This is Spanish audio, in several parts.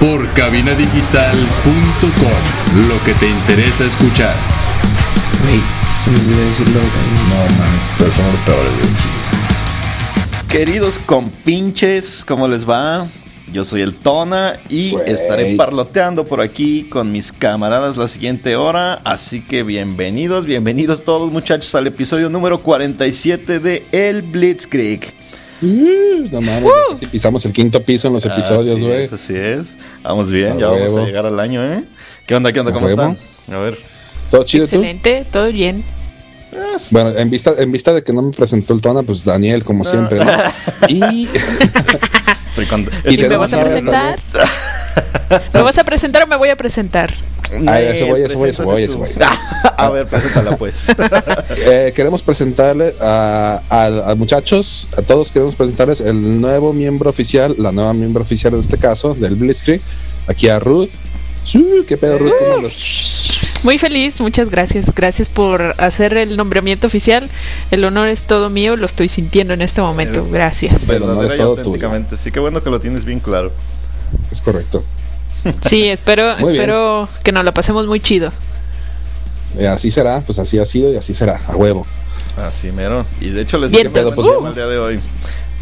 por cabinadigital.com. Lo que te interesa escuchar. Güey, se me olvidó decirlo de. No, mames, somos los peores, güey. Queridos compinches, ¿cómo les va? Yo soy el Tona y estaré parloteando por aquí con mis camaradas la siguiente hora. Así que bienvenidos, bienvenidos todos muchachos al episodio número 47 de El Blitzkrieg. Uh, no mames, si pisamos el quinto piso en los episodios, Así güey. es, así es. Vamos bien, A ya vamos huevo. a llegar al año, ¿eh? ¿Qué onda, qué onda, A cómo huevo. están? A ver. ¿Todo chido tú? Excelente, todo bien. Bueno, en vista, en vista de que no me presentó el Tona, pues Daniel, como siempre, ¿no? Y, Estoy con... Y ¿Y me vas a presentar? ¿Me vas a presentar o me voy a presentar? Ay, eso voy, eso voy, eso voy, eso voy. A ver, preséntala pues. eh, queremos presentarle a, a- a muchachos, a todos queremos presentarles el nuevo miembro oficial, la nueva miembro oficial de este caso, del Blitzkrieg, aquí a Ruth. ¿Qué pedo, Ruth? ¿Cómo los- Muy feliz, muchas gracias. Gracias por hacer el nombramiento oficial. El honor es todo mío, lo estoy sintiendo en este momento. Gracias. Pero no Verdadera es y todo auténticamente. Sí, qué bueno que lo tienes bien claro. Es correcto. Sí, espero, bien. espero que nos la pasemos muy chido. Eh, así será, pues así ha sido y así será, a huevo. Así mero. Y de hecho les pedo, pues, tema el día de hoy.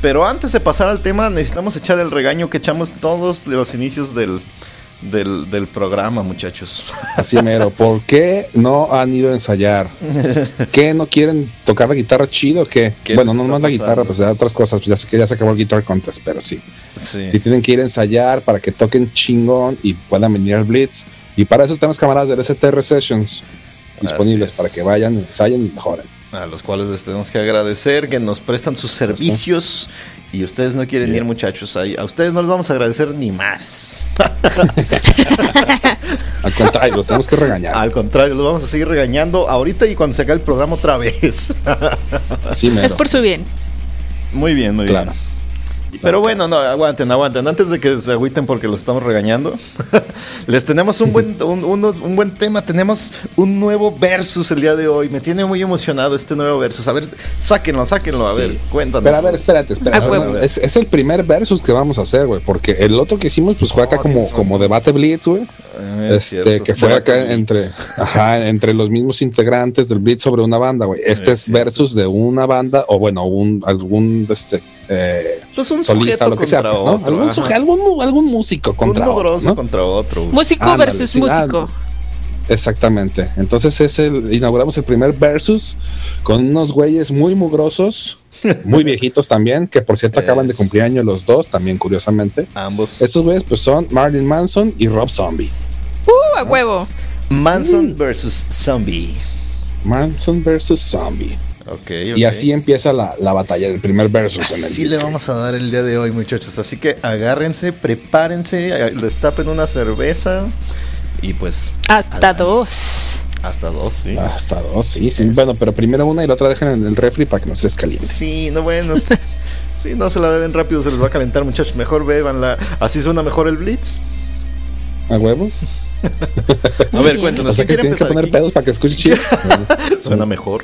Pero antes de pasar al tema, necesitamos echar el regaño que echamos todos los inicios del, del, del programa, muchachos. Así mero. ¿Por qué no han ido a ensayar? ¿Qué no quieren tocar la guitarra chido o qué? ¿Qué bueno, no más la guitarra, pues ya otras cosas. Pues ya sé que ya se acabó el Guitar Contest, pero sí. Sí. Sí tienen que ir a ensayar para que toquen chingón y puedan venir al Blitz. Y para eso tenemos camaradas del STR Sessions disponibles es. para que vayan, ensayen y mejoren. A los cuales les tenemos que agradecer que nos prestan sus servicios. Y ustedes no quieren ir, muchachos. Ahí. A ustedes no les vamos a agradecer ni más. Al contrario, los tenemos que regañar. Al contrario, los vamos a seguir regañando ahorita y cuando se acabe el programa otra vez. Así Es por su bien. muy bien, muy Claro. bien. Pero bueno, no, aguanten, aguanten. Antes de que se agüiten porque los estamos regañando, les tenemos un buen, un, unos- un buen tema. Tenemos un nuevo versus el día de hoy. Me tiene muy emocionado este nuevo versus. A ver, sáquenlo, sáquenlo. A Sí. ver, cuéntanos. Pero a ver, espérate, espérate. A huevo. Es, es el primer versus que vamos a hacer, güey. Porque el otro que hicimos, pues fue acá Oh, como, como debate Blitz, güey. Ah, es Este, cierto. que fue Debate acá Blitz. entre, ajá, entre los mismos integrantes del Blitz sobre una banda, güey. Este Es es cierto. versus de una banda, o bueno, un, algún, este, eh, Pues un solista, lo que sea, pues, ¿no? otro, algún, suje- algún, algún músico contra un otro, mugroso ¿no? contra otro. güey. Músico Ándale, versus sí, músico. Exactamente. Entonces es el, inauguramos el primer versus con unos güeyes muy mugrosos, muy viejitos también, que por cierto acaban de cumplir años los dos, también curiosamente. Ambos. Estos güeyes pues son Marilyn Manson y Rob Zombie. ¡Uh, a huevo! Manson Mm. versus Zombie. Manson versus Zombie. Ok, Y así empieza la, la batalla del primer versus en el Así le vamos a dar el día de hoy, muchachos. Así que agárrense, prepárense, eh, destapen una cerveza y pues Hasta Adelante. dos. hasta dos, sí. Hasta dos, sí, sí. Es- Bueno, pero primero una y la otra dejen en el refri para que no se les caliente. Sí, no bueno. Sí, no se la beben rápido, se les va a calentar, muchachos. Mejor bebanla. Así suena mejor el Blitz. ¿A huevo? A ver, cuéntanos. O sea que se ¿quién tienen que poner pedos para que escuche chido. Suena mejor.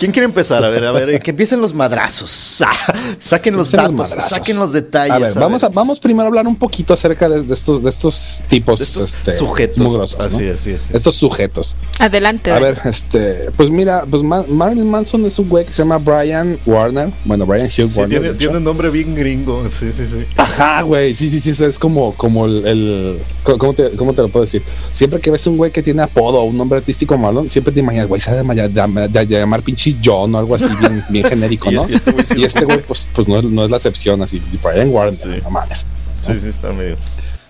¿Quién quiere empezar? A ver, a ver, que empiecen los madrazos. Ah, saquen los Empiecen los datos, madrazos. saquen los detalles. A ver, vamos, a, vamos primero a hablar un poquito acerca de, de estos, de estos tipos De estos este, sujetos. mugrosos, ¿no? Así es, así es. Estos sujetos. Adelante. A ver, este, pues mira, pues Ma- Marilyn Manson es un güey que se llama Brian Warner. Bueno, Brian Hugh Sí, Warner. tiene, un nombre bien gringo. Sí, sí, sí. Ajá, güey, sí, sí, sí, es como, como el, el- ¿cómo- ¿cómo te, cómo te lo puedo decir? Siempre que ves un güey que tiene apodo o un nombre artístico malo, siempre te imaginas, güey, se ha de llamar pinche John o algo así bien, bien genérico, ¿no? y este güey sí este pues, pues no, es, no es la excepción, así, Brian Warner, Sí. no mames. Sí, sí, está medio.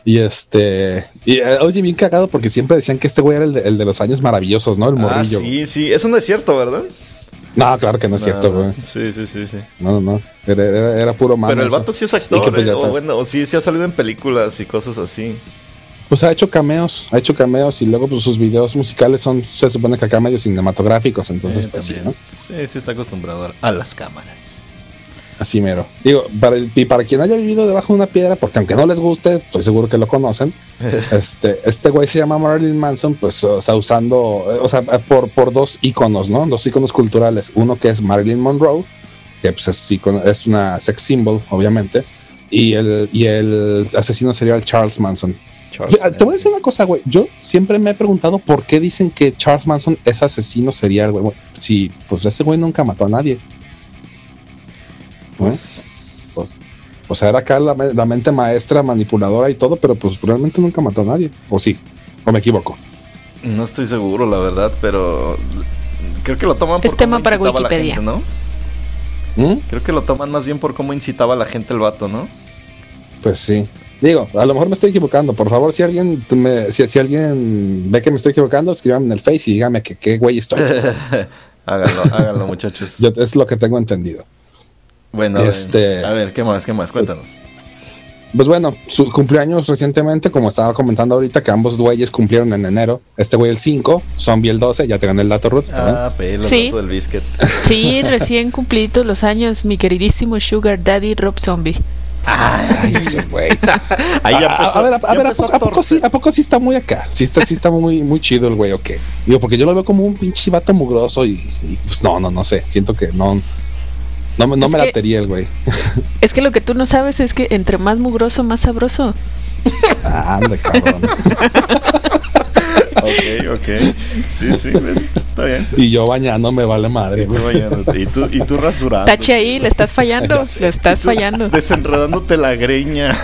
Y este, y eh, oye, bien cagado porque siempre decían que este güey era el de, el de los años maravillosos, ¿no? El Ah, morrillo. sí, sí. Eso no es cierto, ¿verdad? No, claro que no es cierto, güey. Sí, sí, sí, sí. No, no, no. Era, era, era puro mame. Pero el vato sí es Y actor, que, pues, eh, o, bueno, o sí, sí ha salido en películas y cosas así. Pues ha hecho cameos, ha hecho cameos y luego pues, sus videos musicales son, se supone que acá medio cinematográficos, entonces Eh, pues sí. ¿no? Sí, sí está acostumbrado a- las cámaras. Así mero. Digo, para, y para quien haya vivido debajo de una piedra, porque aunque no les guste, estoy seguro que lo conocen, este, este güey se llama Marilyn Manson, pues, o sea, usando, o sea, por, por dos iconos, ¿no? Dos iconos culturales. Uno que es Marilyn Monroe, que pues es, icono- es una sex symbol, obviamente, y el, y el asesino sería el Charles Manson. Charles Te voy a decir una cosa, güey. Yo siempre me he preguntado por qué dicen que Charles Manson es asesino serial, güey. Si, pues ese güey nunca mató a nadie. Pues, Pues, o sea, era acá la, me- la mente maestra, manipuladora y todo, pero pues realmente nunca mató a nadie. O sí, o me equivoco. no estoy seguro, la verdad, pero creo que lo toman por Es tema cómo para incitaba a la Wikipedia. gente, ¿no? ¿Mm? Creo que lo toman más bien por cómo incitaba a la gente el vato, ¿no? Pues sí. Digo, a lo mejor me estoy equivocando. Por favor, si alguien me- si, si alguien ve que me estoy equivocando, escríbame en el Face y dígame que qué güey estoy. háganlo, háganlo, muchachos. Yo, es lo que tengo entendido. bueno, a ver, este- a ver, ¿qué más? ¿Qué más? Cuéntanos. Pues bueno, su cumpleaños recientemente, como estaba comentando ahorita, que ambos güeyes cumplieron en enero. Este güey el 5, Zombie el 12, ya te gané el dato, Ruth. Ah, pelo, Sí. del biscuit. Sí, recién cumplidos los años, mi queridísimo Sugar Daddy Rob Zombie. Ay, ese güey. Ahí ya a, empezó- a ver, a, a ya ver, ¿a poco, a poco sí, torcer. ¿a poco sí está muy acá? Sí está, sí está muy, muy chido el güey, ¿o qué? Digo, porque yo lo veo como un pinche vato mugroso y, y, pues no, no, no sé. Siento que no, no, me- no Es me que- latería el güey. Es que lo que tú no sabes es que entre más mugroso, más sabroso. Anda, cabrón. Ok, ok. Sí, sí, está bien. y yo bañando me vale madre, Y tú, y tú, y tú rasurando. Tache ahí, le estás fallando, le estás fallando. Desenredándote la greña.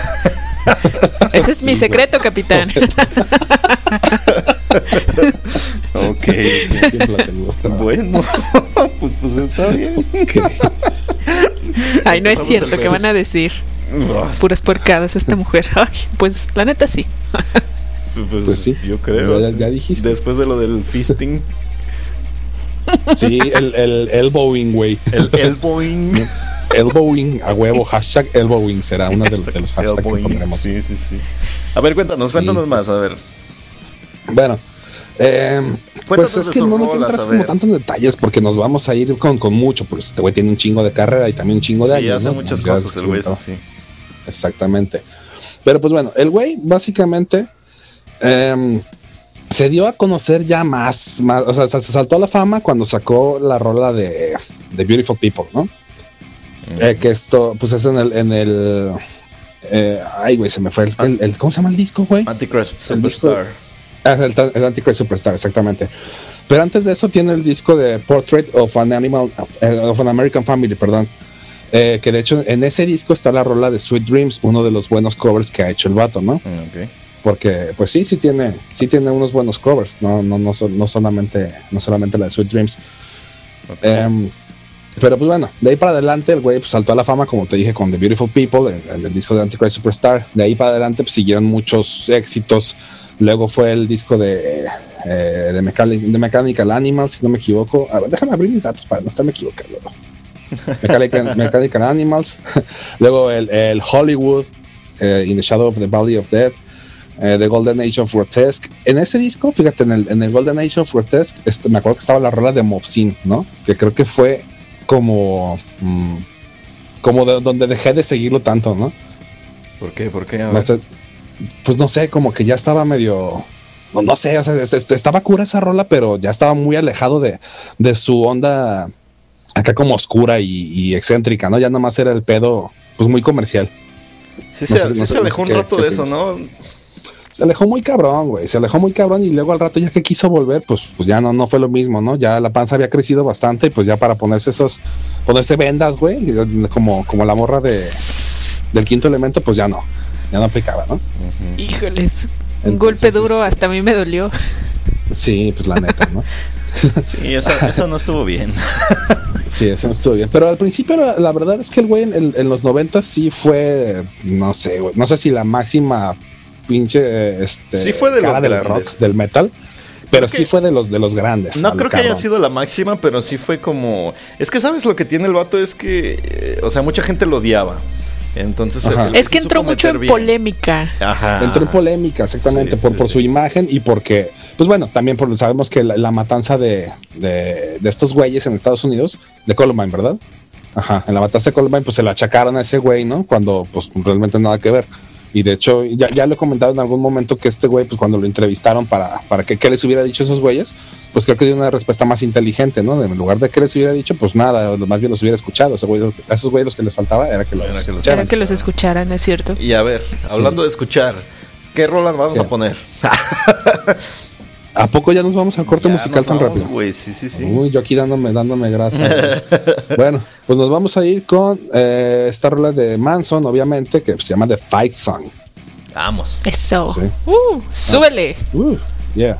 Ese es Sí, mi güey. secreto, capitán. Ok. Bueno, pues, pues está bien. Ay, no es cierto, ¿qué van a decir? Pues, Puras porcadas esta mujer. Ay, pues la neta sí. Pues sí. Yo creo. Ya- ya dijiste. Después de lo del fisting, Sí, el, el elbowing, güey. el elbowing. Elbowing a huevo, hashtag elbowing será uno de los, de los hashtags que Elbowing, pondremos. Sí, sí, sí. A ver, cuéntanos, Sí, cuéntanos más, pues. a ver. Bueno, eh, pues es que no, no a como ver. tanto en detalles porque nos vamos a ir con, con mucho, pues este güey tiene un chingo de carrera y también un chingo de Sí, años. hace ¿no? muchas cosas el güey, sí. Exactamente. Pero pues bueno, el güey básicamente em, se dio a conocer ya más, más, o sea, se saltó a la fama cuando sacó la rola de, de Beautiful People, ¿no? Eh, que esto, pues es en el, en el, eh, ay güey, se me fue el, el- el- ¿cómo se llama el disco, güey? Antichrist El disco- Superstar. Ah, el, el Antichrist Superstar, exactamente. Pero antes de eso tiene el disco de Portrait of an Animal, eh, of an American Family, perdón. Eh, que de hecho en ese disco está la rola de Sweet Dreams, uno de los buenos covers que ha hecho el vato, ¿no? Ok. Porque pues sí, sí tiene, sí tiene unos buenos covers, no, no, no, so- no solamente, no solamente la de Sweet Dreams. ok. Em, pero pues bueno, de ahí para adelante el güey pues, saltó a la fama, como te dije, con The Beautiful People, el disco de Antichrist Superstar. De ahí para adelante pues, siguieron muchos éxitos. Luego fue el disco de, eh, de, Mechanic- de Mechanical Animals, si no me equivoco. A ver, déjame abrir mis datos para no estarme equivocando. Mechanical, Mechanical Animals. Luego el, el Hollywood, eh, In the Shadow of the Valley of Death. eh, The Golden Age of Grotesque. En ese disco, fíjate, en el, en el Golden Age of Grotesque, este, me acuerdo que estaba la rola de Mobsin, ¿no? Que creo que fue como. mm, como de donde dejé de seguirlo tanto, ¿no? ¿Por qué? ¿Por qué? No sé, pues no sé, como que ya estaba medio. No, no sé, o sea, es- es- estaba cura esa rola, pero ya estaba muy alejado de, de su onda acá como oscura y, y excéntrica, ¿no? Ya nomás era el pedo, pues muy comercial. Sí, no se, sé- sí no se sé- alejó no sé un qué- rato qué de eso. ¿no? Se alejó muy cabrón, güey. Se alejó muy cabrón y luego al rato ya que quiso volver, pues, pues ya no, no fue lo mismo, ¿no? Ya la panza había crecido bastante y pues ya para ponerse esos, ponerse vendas, güey, como, como la morra de, del quinto elemento, pues ya no, ya no aplicaba, ¿no? Híjoles, un Entonces, golpe duro, este- hasta a mí me dolió. Sí, pues la neta, ¿no? Sí, esa, esa no estuvo bien. Sí, eso no estuvo bien. Pero al principio la, la verdad es que el güey en, los 90 sí fue, no sé, güey, no sé si la máxima pinche, este, Sí fue de cara los del rock, del metal. Pero sí fue de los de los grandes. No creo que haya sido la máxima, pero sí fue como. Es que sabes lo que tiene el vato es que. eh, o sea, mucha gente lo odiaba. Entonces. Es que entró mucho en bien. polémica. Ajá. Entró en polémica, exactamente, Sí, por, sí, por sí. su imagen y porque, pues bueno, también por, sabemos que la, la matanza de, de, de estos güeyes en Estados Unidos, de Columbine, ¿verdad? Ajá, en la matanza de Columbine, pues se la achacaron a ese güey, ¿no? Cuando, pues realmente nada que ver. Y de hecho, ya, ya lo he comentado en algún momento que este güey, pues cuando lo entrevistaron para, para que qué les hubiera dicho a esos güeyes, pues creo que dio una respuesta más inteligente, ¿no? En lugar de que les hubiera dicho, pues nada, más bien los hubiera escuchado. Ese güey, a esos güeyes los que les faltaba era que los Era que los escucharan. Quiero que los escucharan, es cierto. Y a ver, hablando de escuchar, ¿qué rolas vamos ¿Qué? a poner? ¿A poco ya nos vamos al corte Ya musical nos tan vamos, rápido? güey, sí, sí, sí. Uy, yo aquí dándome, dándome grasa. bueno, pues nos vamos a ir con eh, esta rola de Manson, obviamente, que se llama The Fight Song. Vamos. Eso. Sí. Uh, súbele. Uh, yeah.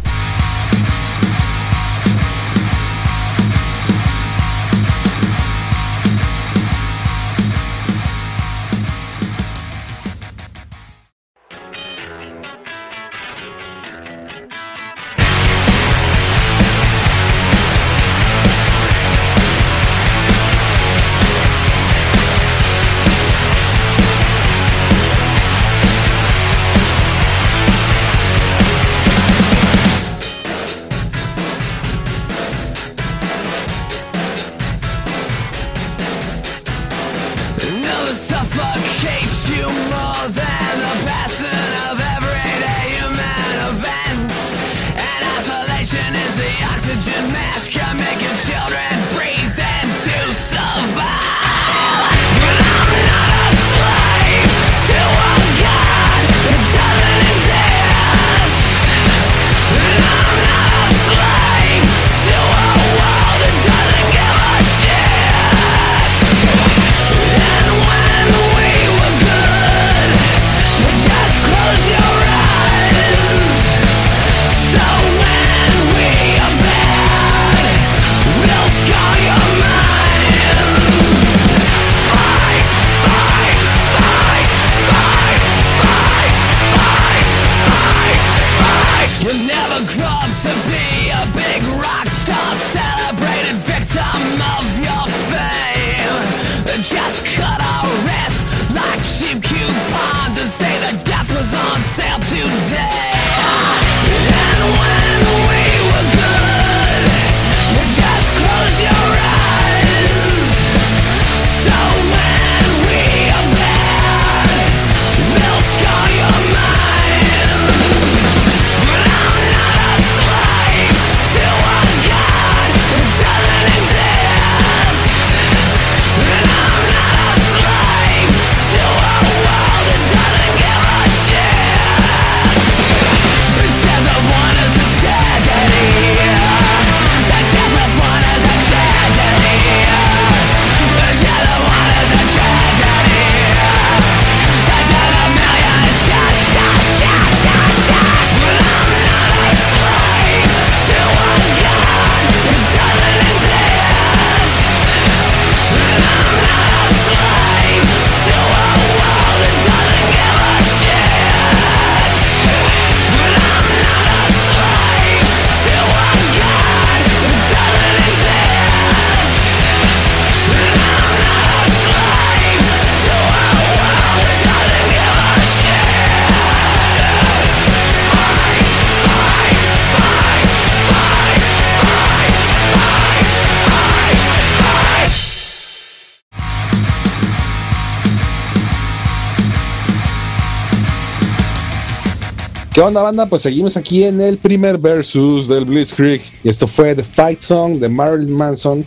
¿Qué onda, banda? Pues seguimos aquí en el primer versus del Blitzkrieg. Y esto fue The Fight Song de Marilyn Manson.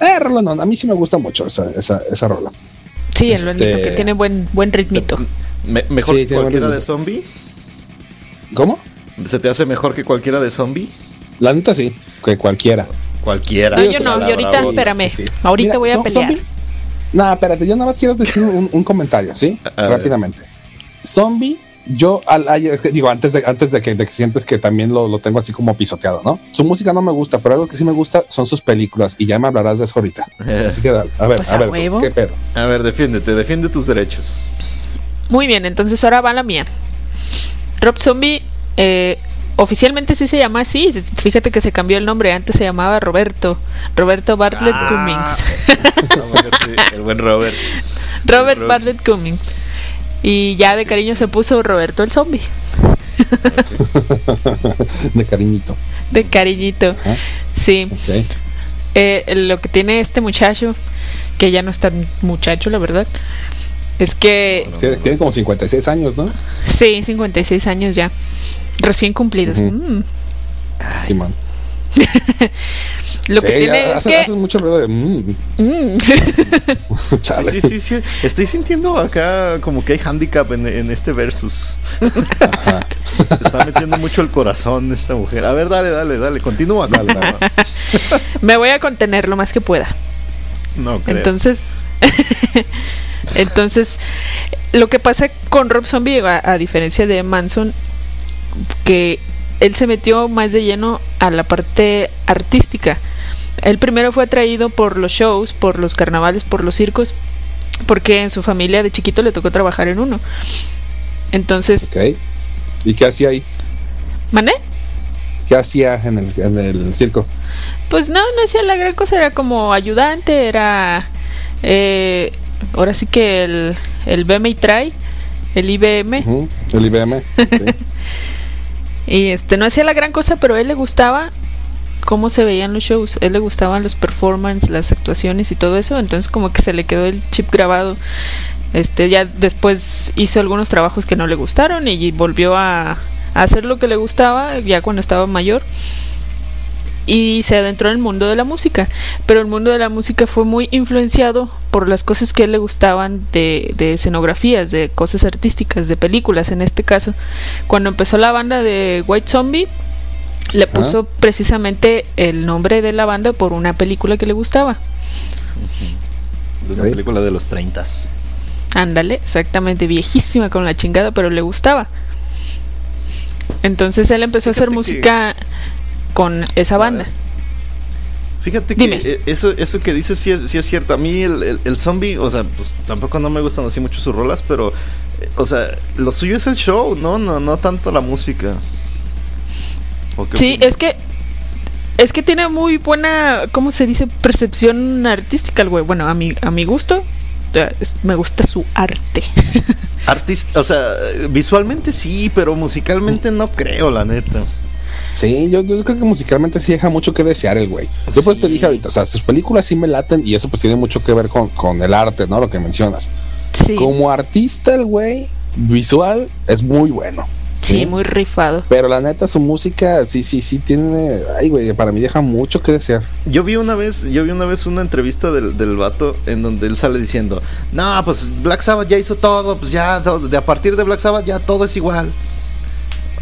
Eh, rola, no, a mí sí me gusta mucho esa, esa, esa rola. Sí, lo Este- único que tiene buen, buen ritmito. Me- mejor Sí, que cualquiera de zombie. ¿Cómo? ¿Se te hace mejor que cualquiera de zombie? La neta sí, que cualquiera. Cualquiera. No, yo no, sí, y sí, ahorita, sí, espérame. sí, sí. Ahorita Mira, voy a son- pelear. zombie- No, espérate, yo nada más quiero decir un, un comentario, ¿sí? Rápidamente. Zombie, yo, al, ay, es que digo, antes de, antes de que, de que sientes que también lo, lo tengo así como pisoteado, ¿no? Su música no me gusta, pero algo que sí me gusta son sus películas y ya me hablarás de eso ahorita. Así que, dale, a ver, Pues a a ver, huevo. ¿qué pedo? A ver, defiéndete, defiende tus derechos. Muy bien, entonces ahora va la mía. Rob Zombie, eh, oficialmente sí se llama así. Fíjate que se cambió el nombre. Antes se llamaba Roberto. Roberto Bartlett Ah. Cummings. No, bueno, sí, el buen Robert. Robert Robert. Bartlett Cummings. Y ya de cariño se puso Roberto el zombie. de cariñito. De cariñito. Ajá. Sí. Eh, lo que tiene este muchacho, que ya no es tan muchacho, la verdad, es que Sí, tiene como 56 años, ¿no? sí, 56 años ya, recién cumplidos. Ujú. Mm. Simón. Lo que Sí, tiene es hace, que hace mucho ruido de. mm, Mm. chale. Sí, sí, sí, sí. Estoy sintiendo acá como que hay handicap en, en este versus. Ajá. Se está metiendo mucho el corazón esta mujer. A ver, dale, dale, dale. Continúa. Dale, dale. me voy a contener lo más que pueda. No creo. Entonces, entonces, lo que pasa con Rob Zombie, a, a diferencia de Manson, que él se metió más de lleno a la parte artística. Él primero fue atraído por los shows, por los carnavales, por los circos, porque en su familia de chiquito le tocó trabajar en uno. Entonces, Ok. ¿Y qué hacía ahí? ¿mané? ¿Qué hacía en el, en el circo? Pues no, no hacía la gran cosa, era como ayudante, era... eh, ahora sí que el, el BM y Try, el IBM, El IBM. y este no hacía la gran cosa, pero a él le gustaba cómo se veían los shows, a él le gustaban los performances, las actuaciones y todo eso, entonces como que se le quedó el chip grabado. Este ya después hizo algunos trabajos que no le gustaron y volvió a, a hacer lo que le gustaba ya cuando estaba mayor y se adentró en el mundo de la música. Pero el mundo de la música fue muy influenciado por las cosas que a él le gustaban de, de escenografías, de cosas artísticas, de películas en este caso. Cuando empezó la banda de White Zombie, le Ajá. puso precisamente el nombre de la banda por una película que le gustaba. De una película de los 30 Ándale, exactamente, viejísima con la chingada, pero le gustaba. Entonces él empezó a hacer música con esa banda. Fíjate que Dime. eh, eso, eso que dices sí es, sí es cierto. A mí el, el- el zombie, o sea, pues tampoco no me gustan así mucho sus rolas, pero, eh, o sea, lo suyo es el show, ¿no? No, no tanto la música. ¿O qué Sí, opinas? es que es que tiene muy buena, ¿cómo se dice? Percepción artística el güey. Bueno, a mi a mi gusto eh, me gusta su arte. Artista, o sea, visualmente sí, pero musicalmente no creo, la neta. Sí, yo, yo creo que musicalmente sí deja mucho que desear el güey. Yo pues te Sí. dije ahorita, o sea, sus películas sí me laten y eso pues tiene mucho que ver con, con el arte, ¿no? Lo que mencionas. Sí. Como artista el güey, visual, es muy bueno. Sí, muy rifado. Pero la neta, su música, sí, sí, sí tiene. Ay, güey, para mí deja mucho que desear. Yo vi una vez, yo vi una vez una entrevista del, del vato en donde él sale diciendo, no, pues Black Sabbath ya hizo todo, pues ya, todo- de a partir de Black Sabbath ya todo es igual.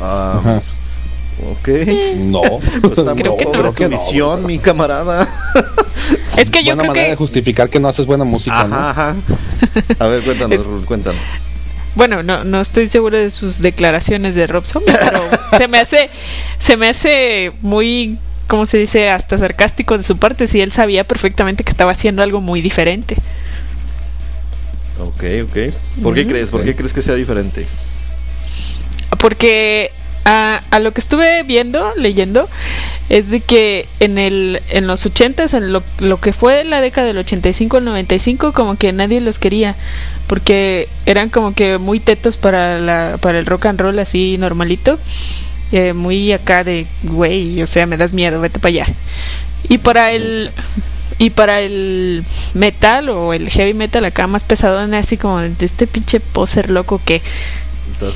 Ah, Ajá. Ok. No, Pues está Creo que no. tu que no, mi camarada. Es que yo buena creo manera de que justificar que no haces buena música, Ajá, ¿no? ajá. A ver, cuéntanos, Rul, cuéntanos. bueno, no no estoy seguro de sus declaraciones de Rob Zombie, pero se me hace se me hace muy ¿cómo se dice? hasta sarcástico de su parte si él sabía perfectamente que estaba haciendo algo muy diferente. Ok, ok. ¿Por qué Ujú. crees? ¿Por qué crees que sea diferente? Porque a, a lo que estuve viendo, leyendo, es de que en el en los 80s, en lo, lo que fue la década del 85 al 95, como que nadie los quería, porque eran como que muy tetos para la para el rock and roll así normalito, eh, muy acá de güey, o sea, me das miedo, vete para allá. Y para el y para el metal o el heavy metal acá más pesado, así como de este pinche poser loco que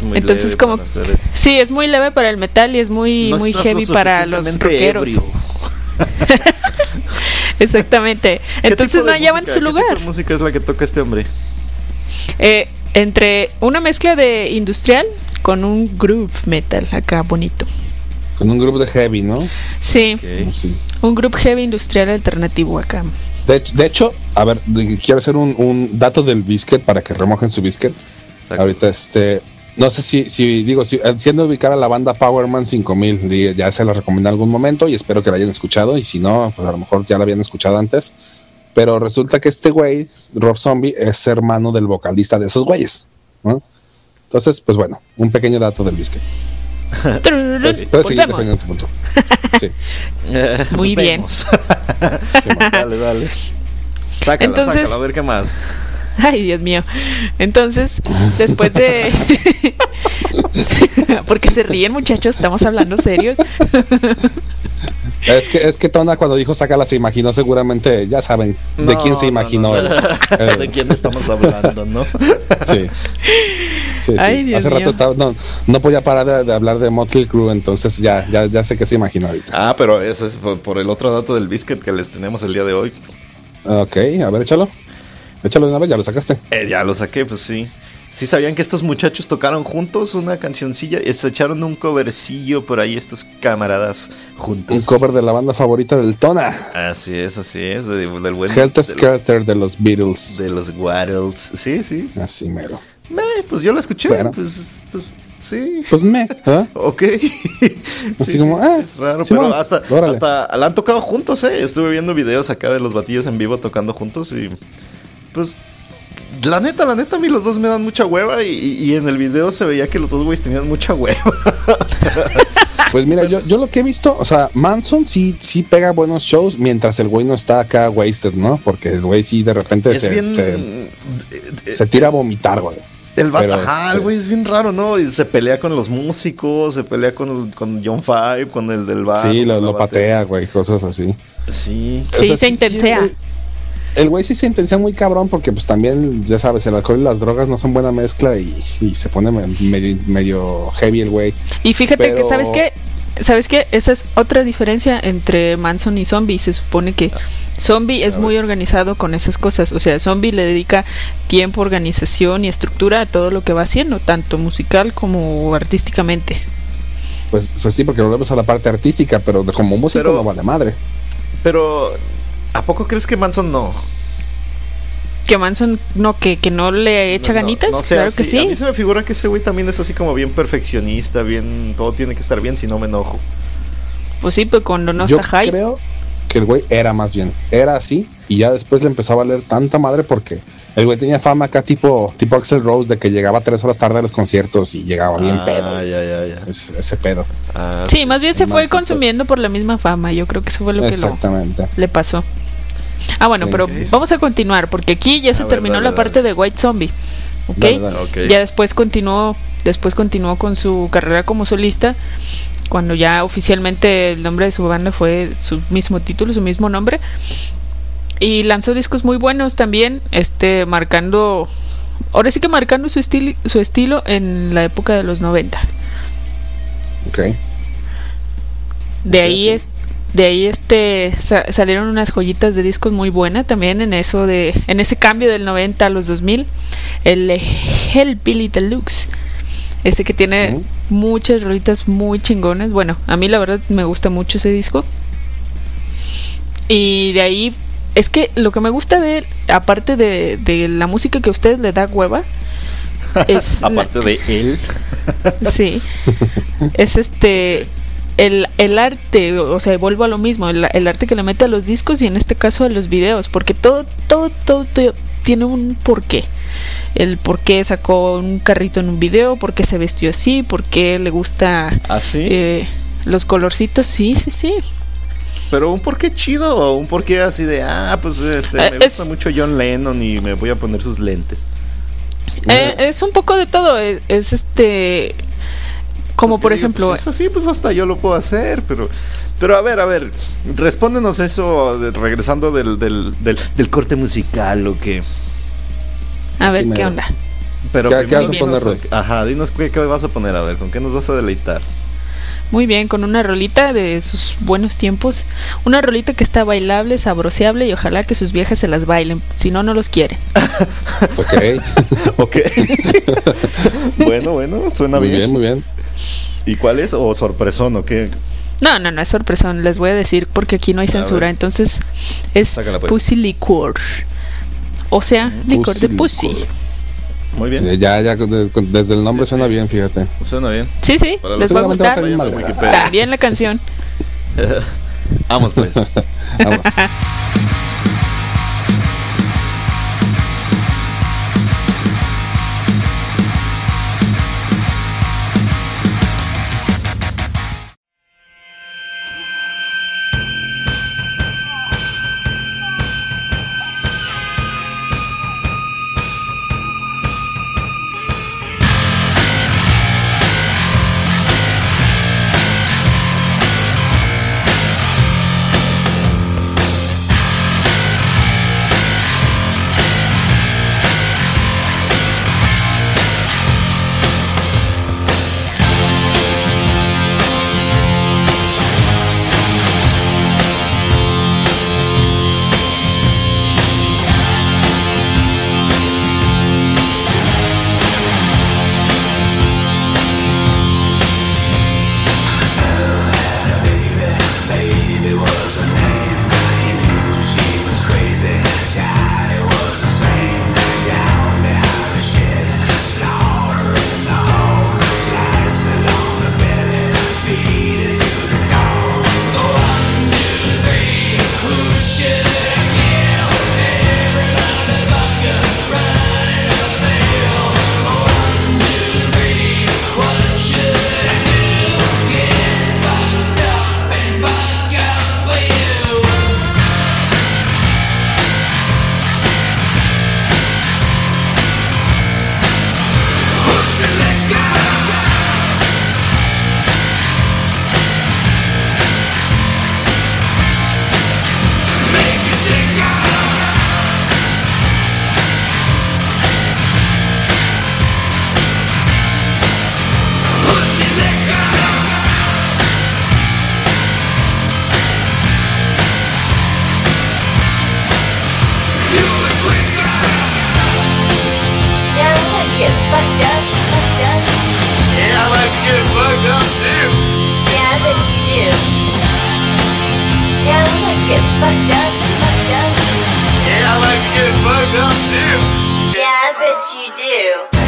Muy Entonces, leve como- hacer. Sí, es muy leve para el metal y es muy, No muy lo heavy para los rockeros. Exactamente. ¿Qué Entonces no música- su qué tipo lugar. de música es la que toca este hombre? Eh, entre una mezcla de industrial con un groove metal acá bonito. Con un grupo de heavy, ¿no? Sí, un groove heavy industrial alternativo acá. De, hecho- de hecho, a ver, quiero hacer un, un dato del biscuit para que remojen su biscuit. Exacto. Ahorita, este, no sé si, si digo, si, eh, siendo ubicada la banda Powerman 5000, di- ya se la recomendé en algún momento y espero que la hayan escuchado. Y si no, pues a lo mejor ya la habían escuchado antes. Pero resulta que este güey, Rob Zombie, es hermano del vocalista de esos güeyes, ¿no? Entonces, pues bueno, un pequeño dato del biscuit. Puedes, puedes seguir defendiendo tu punto. Sí. Muy bien. sí, dale, dale. Sácala, Entonces- sácala, a ver qué más. Ay, Dios mío. Entonces, después de... Porque se ríen muchachos, estamos hablando serios. Es que, es que Tona cuando dijo sácala se imaginó seguramente, ya saben, de No, quién se no, imaginó. no. el- el- ¿De quién estamos hablando, no? Sí. Sí, sí. Ay, Dios Hace mío. rato estaba, no, no podía parar de, de hablar de Motley Crue, entonces ya, ya, ya sé qué se imaginó ahorita. Ah, pero eso es por, por el otro dato del biscuit que les tenemos el día de hoy. Ok, a ver, échalo. Échalo de una vez, ya lo sacaste. Eh, ya lo saqué, pues sí. Sí sabían que estos muchachos tocaron juntos una cancioncilla se echaron un covercillo por ahí estos camaradas juntos. Un cover de la banda favorita del Tona. Así es, así es, de- del buen Helter Skelter de los Beatles. de los Waddles. Sí, sí. Así mero. Eh, pues yo la escuché, Bueno. pues, pues sí. Pues me, ¿eh? Ok. Así como, ah, es raro, pero hasta, órale. hasta la han tocado juntos, ¿eh? Estuve viendo videos acá de los batillos en vivo tocando juntos y pues la neta, la neta, a mí los dos me dan mucha hueva y, en el video se veía que los dos güeyes tenían mucha hueva. Pues mira, yo, yo lo que he visto, o sea, Manson sí, sí pega buenos shows mientras el güey no está acá wasted, ¿no? Porque el güey sí de repente es se, bien... se, eh, se tira a vomitar, güey. El vato, ajá, este- el güey es bien raro, ¿no? Y se pelea con los músicos, se pelea con, con John Five, con el del bar. Sí, lo, lo güey, cosas así. Sí. O Sí, sea, se intensea. el- El güey sí se intensea muy cabrón porque pues también, ya sabes, el alcohol y las drogas no son buena mezcla y, y se pone me- medio, medio heavy el güey. Y fíjate Pero- que, ¿sabes qué? ¿Sabes qué? Esa es otra diferencia entre Manson y Zombie. Se supone que Zombie es muy organizado con esas cosas. O sea, Zombie le dedica tiempo, organización y estructura a todo lo que va haciendo, tanto musical como artísticamente. Pues, pues sí, porque volvemos a la parte artística, pero como músico Pero- no vale madre. Pero, ¿a poco crees que Manson no? Que Manson no, que, que no le echa No, no, ganitas, no sé, claro así- que A mí sí. se me figura que ese güey también es así como bien perfeccionista, bien. Todo tiene que estar bien, si no me enojo. Pues sí, pero cuando no Yo está high. creo que el güey era más bien, era así y ya después le empezó a valer tanta madre porque el güey tenía fama acá tipo, tipo Axel Rose de que llegaba tres horas tarde a los conciertos y llegaba bien Ah, pedo. ya, ya, ya. Ese, ese pedo. Ah, Sí, más bien se fue consumiendo por la misma fama. Yo creo que eso fue lo que lo, le pasó. Ah, bueno, Sí, pero sí, sí. vamos a continuar porque aquí ya se A ver, terminó dale, la dale. parte de White Zombie. ¿Ok? Dale, dale. Ok. Ya después continuó, después continuó con su carrera como solista. Cuando ya oficialmente el nombre de su banda fue su mismo título, su mismo nombre. Y lanzó discos muy buenos también, este, marcando, ahora sí que marcando su estilo, su estilo en la época de los 90. Ok. De ahí es, de ahí este sa- salieron unas joyitas de discos muy buenas también en eso de en ese cambio del 90 a los 2000, el Hellbilly Deluxe. Ese que tiene muchas rolitas muy chingonas. Bueno, a mí la verdad me gusta mucho ese disco. Y de ahí es que lo que me gusta de él, aparte de, de la música que a ustedes le da hueva, es la- Aparte de él. Sí. es este. El, el arte, o sea, vuelvo a lo mismo, el, el arte que le mete a los discos y en este caso a los videos, porque todo, todo, todo, todo tiene un porqué. El por qué sacó un carrito en un video, por qué se vistió así, por qué le gusta ¿Así? eh, los colorcitos, sí, sí, sí. Pero un porqué chido o un porqué así de, ah, pues este, Eh, me es- gusta mucho John Lennon y me voy a poner sus lentes. Eh, es un poco de todo, es, es este. Como por digo, ejemplo, Pues, es así, pues hasta yo lo puedo hacer, pero. Pero a ver, a ver, respóndenos eso de- regresando del, del, del, del corte musical o qué. a ver sí, qué onda. Pero ¿Qué- vas a poner? Ajá, dinos qué, qué vas a poner, a ver, ¿con qué nos vas a deleitar? Muy bien, con una rolita de sus buenos tiempos. Una rolita que está bailable, sabroseable y ojalá que sus viejas se las bailen. Si no, no los quiere. Ok. Ok. bueno, bueno, suena muy bien. bien, muy bien. ¿Y cuál es? ¿O sorpresón o qué? No, no, no es sorpresa. Les voy a decir porque aquí no hay censura. Entonces es Sácala, pues. Pussy Liquor. O sea, licor de Pussy. Liquor. Muy bien. Eh, Ya, ya, de- con- desde el nombre Sí, suena sí. bien, fíjate. Suena bien. Sí, sí, Para los- les va a Seguramente va a gustar. estar bien madre. También la canción. Vamos pues. Vamos. you do.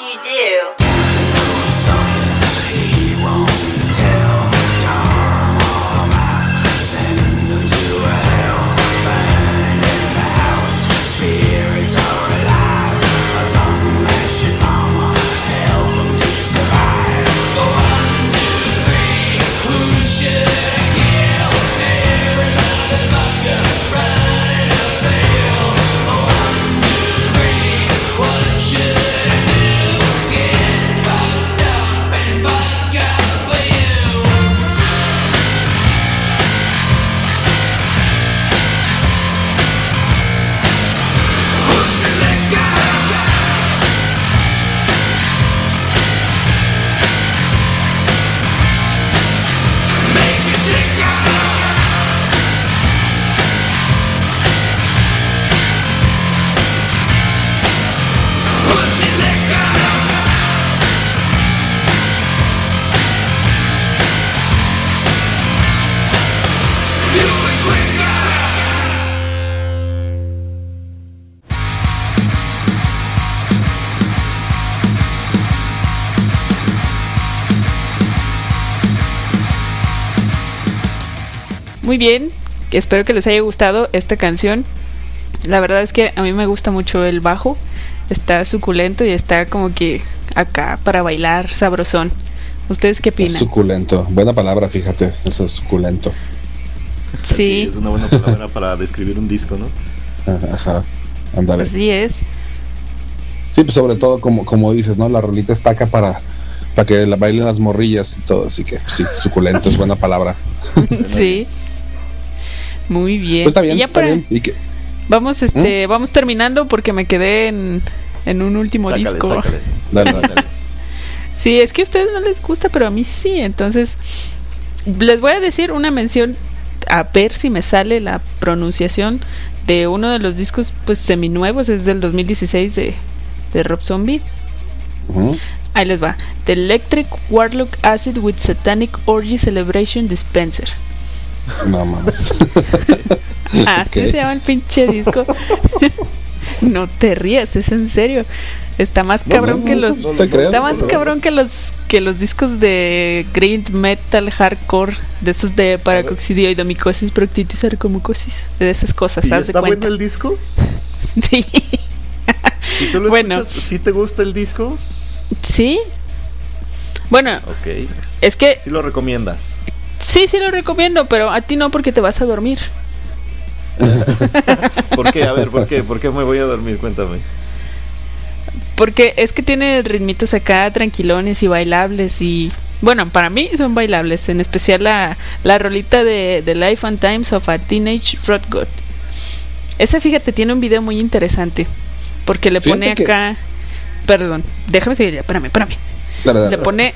You do. Muy bien, espero que les haya gustado esta canción. La verdad es que a mí me gusta mucho el bajo, está suculento y está como que acá para bailar sabrosón. ¿Ustedes qué Es opinan? suculento. Buena palabra, fíjate. Eso es suculento. Sí, es una buena palabra para describir un disco, ¿no? Ajá, Ajá. Ándale. así es. Sí, pues sobre todo como, como dices, ¿no? La rolita está acá para, para que la bailen las morrillas y todo. Así que sí, suculento es buena palabra. sí. Muy bien. Pues está bien, Y ya está para- bien. ¿Y qué? Vamos, este, vamos terminando porque me quedé en, en un último Sácale, disco. sácale. Dale, dale. Sí, es que a ustedes no les gusta, pero a mí sí. Entonces, les voy a decir una mención a ver si me sale la pronunciación de uno de los discos pues seminuevos, es del 2016 de, de Rob Zombie. Ahí les va. The Electric Warlock Acid with Satanic Orgy Celebration Dispenser. No mames. Así se llama el pinche disco. no te rías, es en serio. Está más cabrón no, que los no te creas, está más cabrón que los que los discos de grind metal hardcore de esos de paracoxidioidomicosis, proctitis, sarcomucosis, de esas cosas, ¿Y está cuenta. bueno el disco? Sí. Si tú lo Bueno. escuchas, ¿sí te gusta el disco? Sí. Bueno, Ok. es que Sí lo recomiendas. Sí, sí lo recomiendo, pero a ti no porque te vas a dormir. ¿Por qué? A ver, ¿por qué? ¿Por qué me voy a dormir? Cuéntame. Porque es que tiene ritmitos acá tranquilones y bailables y bueno, para mí son bailables, en especial la, la rolita de The Life and Times of a Teenage Rock God. Ese fíjate tiene un video muy interesante porque le pone que- acá perdón, déjame seguir ya, espérame, espérame. Dale, dale. Le pone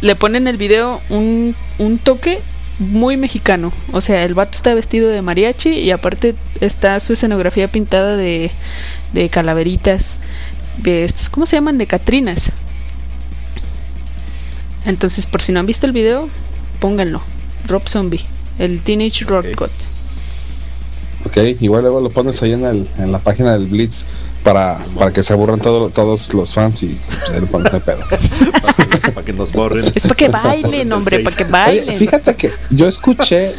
le pone en el video un, un toque muy mexicano. O sea, el vato está vestido de mariachi y aparte está su escenografía pintada de, de calaveritas. De estas, ¿cómo se llaman? De Catrinas. Entonces, por si no han visto el video, pónganlo. Rob Zombie, el Teenage Rock Ok. God. Ok, igual luego lo pones ahí en, el, en la página del Blitz para, para que se aburran todo- todos los fans y pues, ahí lo pones de pedo. Para que nos borren. Es para que bailen, hombre, para que Oye, bailen. fíjate que yo escuché,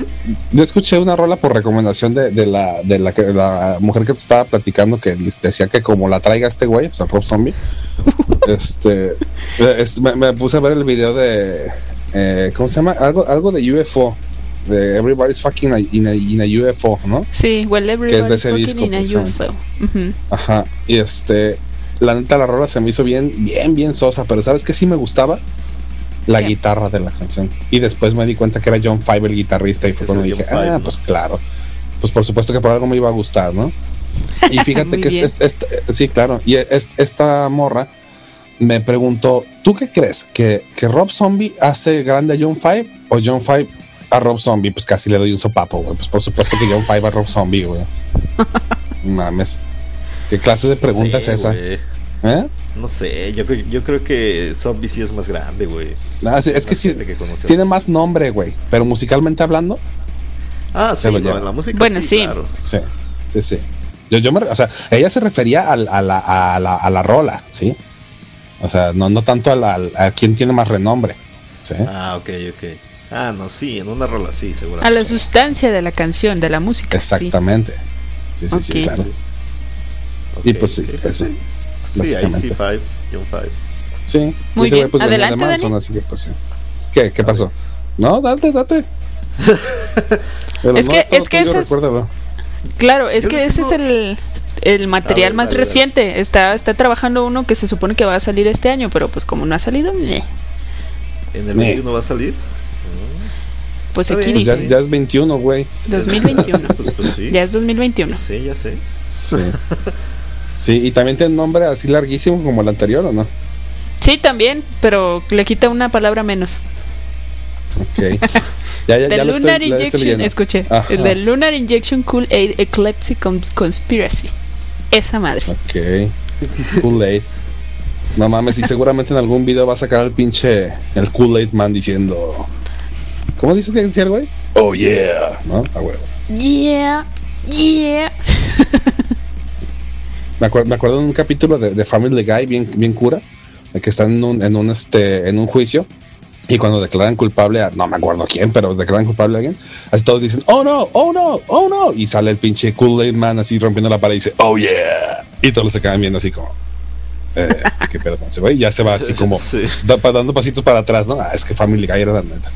yo escuché una rola por recomendación de, de la, de la, que- la mujer que te estaba platicando que decía que como la traiga este güey, o sea, Rob Zombie, este, es- me, me puse a ver el video de, eh, ¿cómo se llama? Algo, algo de UFO, de Everybody's Fucking in a, in a UFO, ¿no? Sí, well, Que es de everybody's ese fucking disco, in a. UFO. Ujú. Ajá. Y este, la neta, la rola se me hizo bien, bien, bien sosa, pero ¿sabes qué sí me gustaba? La guitarra de la canción. Y después me di cuenta que era John Five el guitarrista y fue cuando dije, Five, ah, ¿no? pues claro. Pues por supuesto que por algo me iba a gustar, ¿no? Y fíjate que es, bien. es- es- sí, claro. Y es- esta morra me preguntó, ¿tú qué crees? ¿Que, que Rob Zombie hace grande a John Five o John Five a Rob Zombie? Pues casi le doy un sopapo, güey. Pues por supuesto que John Five a Rob Zombie, güey. Mames. ¿Qué clase de pregunta Sí, es esa? ¿Eh? No sé, yo, creo- yo creo que Zombie sí es más grande, güey. Ah, sí, es que sí, que tiene más nombre, güey. Pero musicalmente hablando, Ah, sí, lo no, la música Bueno, sí, sí. claro. sí, sí, sí. Yo, yo me, re- o sea, ella se refería al- a, la, a, la, a la rola, ¿sí? O sea, no, no tanto a, la, a quién tiene más renombre, ¿sí? Ah, ok, ok. Ah, no, sí, en una rola sí, A seguramente. la sustancia de la canción, de la música. sí. Exactamente. Sí, sí, sí, Ok. claro. Ok, Y pues sí, ok, eso, Sí, sí ahí básicamente. sí, Five. Sí. Muy bien. venía Adelante, de Manson, así que pues sí. ¿Qué? ¿Qué pasó? No, date, date. Pero Es no que- es que ese es-. Claro, es Yo que ese es el, el material ver, más dale. reciente. Está, está trabajando uno que se supone que va a salir este año, pero pues como no ha salido, meh. ¿En el Nee. 21 va a salir? Pues aquí Pues dice es- ya es 21, güey. 2021. Pues, pues sí. ya es 2021. Ya sé, ya sé. Sí. Sí, y también tiene un nombre así larguísimo como el anterior, ¿o no? Sí, también, pero le quita una palabra menos. Ok. Ya, ya, The ya estoy, Lunar estoy Injection, escuché. Ajá. The Lunar Injection Cool Aid Eclipse Con- Conspiracy. Esa madre. Ok. Kool-Aid. No mames, y seguramente en algún video va a sacar el pinche el Kool-Aid Man diciendo. ¿Cómo dice que decía el güey? Oh yeah, ¿no? A huevo. Yeah, yeah. Me, acuer- me acuerdo de un capítulo de, de Family Guy bien, bien cura, de que están en un, en un este en un juicio y cuando declaran culpable a no me acuerdo quién, pero declaran culpable a alguien, así todos dicen, "Oh no, oh no, oh no" y sale el pinche Kool-Aid Man así rompiendo la pared y dice, "Oh yeah." Y todos se quedan viendo así como eh, qué pedo con ese güey, ya se va así como Sí. da- pa- dando pasitos para atrás, ¿no? Ah, es que Family Guy era la neta.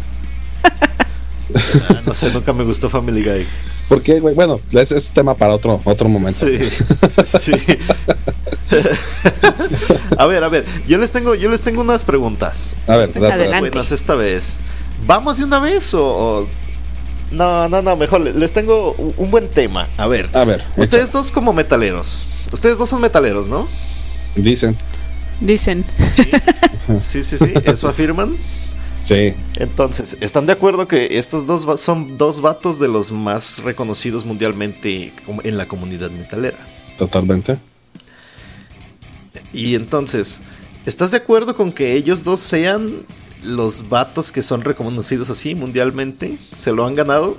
Ah, no sé, nunca me gustó Family Guy. ¿Por qué, güey? Bueno, ese es tema para otro otro momento. Sí, sí. a ver, a ver, yo les tengo, yo les tengo unas preguntas. A ver, date, Adelante. Buenas esta vez. ¿Vamos de una vez o, o- No, no, no, mejor le- les tengo un un buen tema. A ver, A ver, ustedes echa. dos como metaleros. Ustedes dos son metaleros, ¿no? dicen, Dicen. Sí. Sí, sí, sí, eso afirman. Sí, Entonces, ¿están de acuerdo que estos dos son dos vatos de los más reconocidos mundialmente en la comunidad metalera? totalmente. Y entonces, ¿estás de acuerdo con que ellos dos sean los vatos que son reconocidos así mundialmente? ¿Se lo han ganado?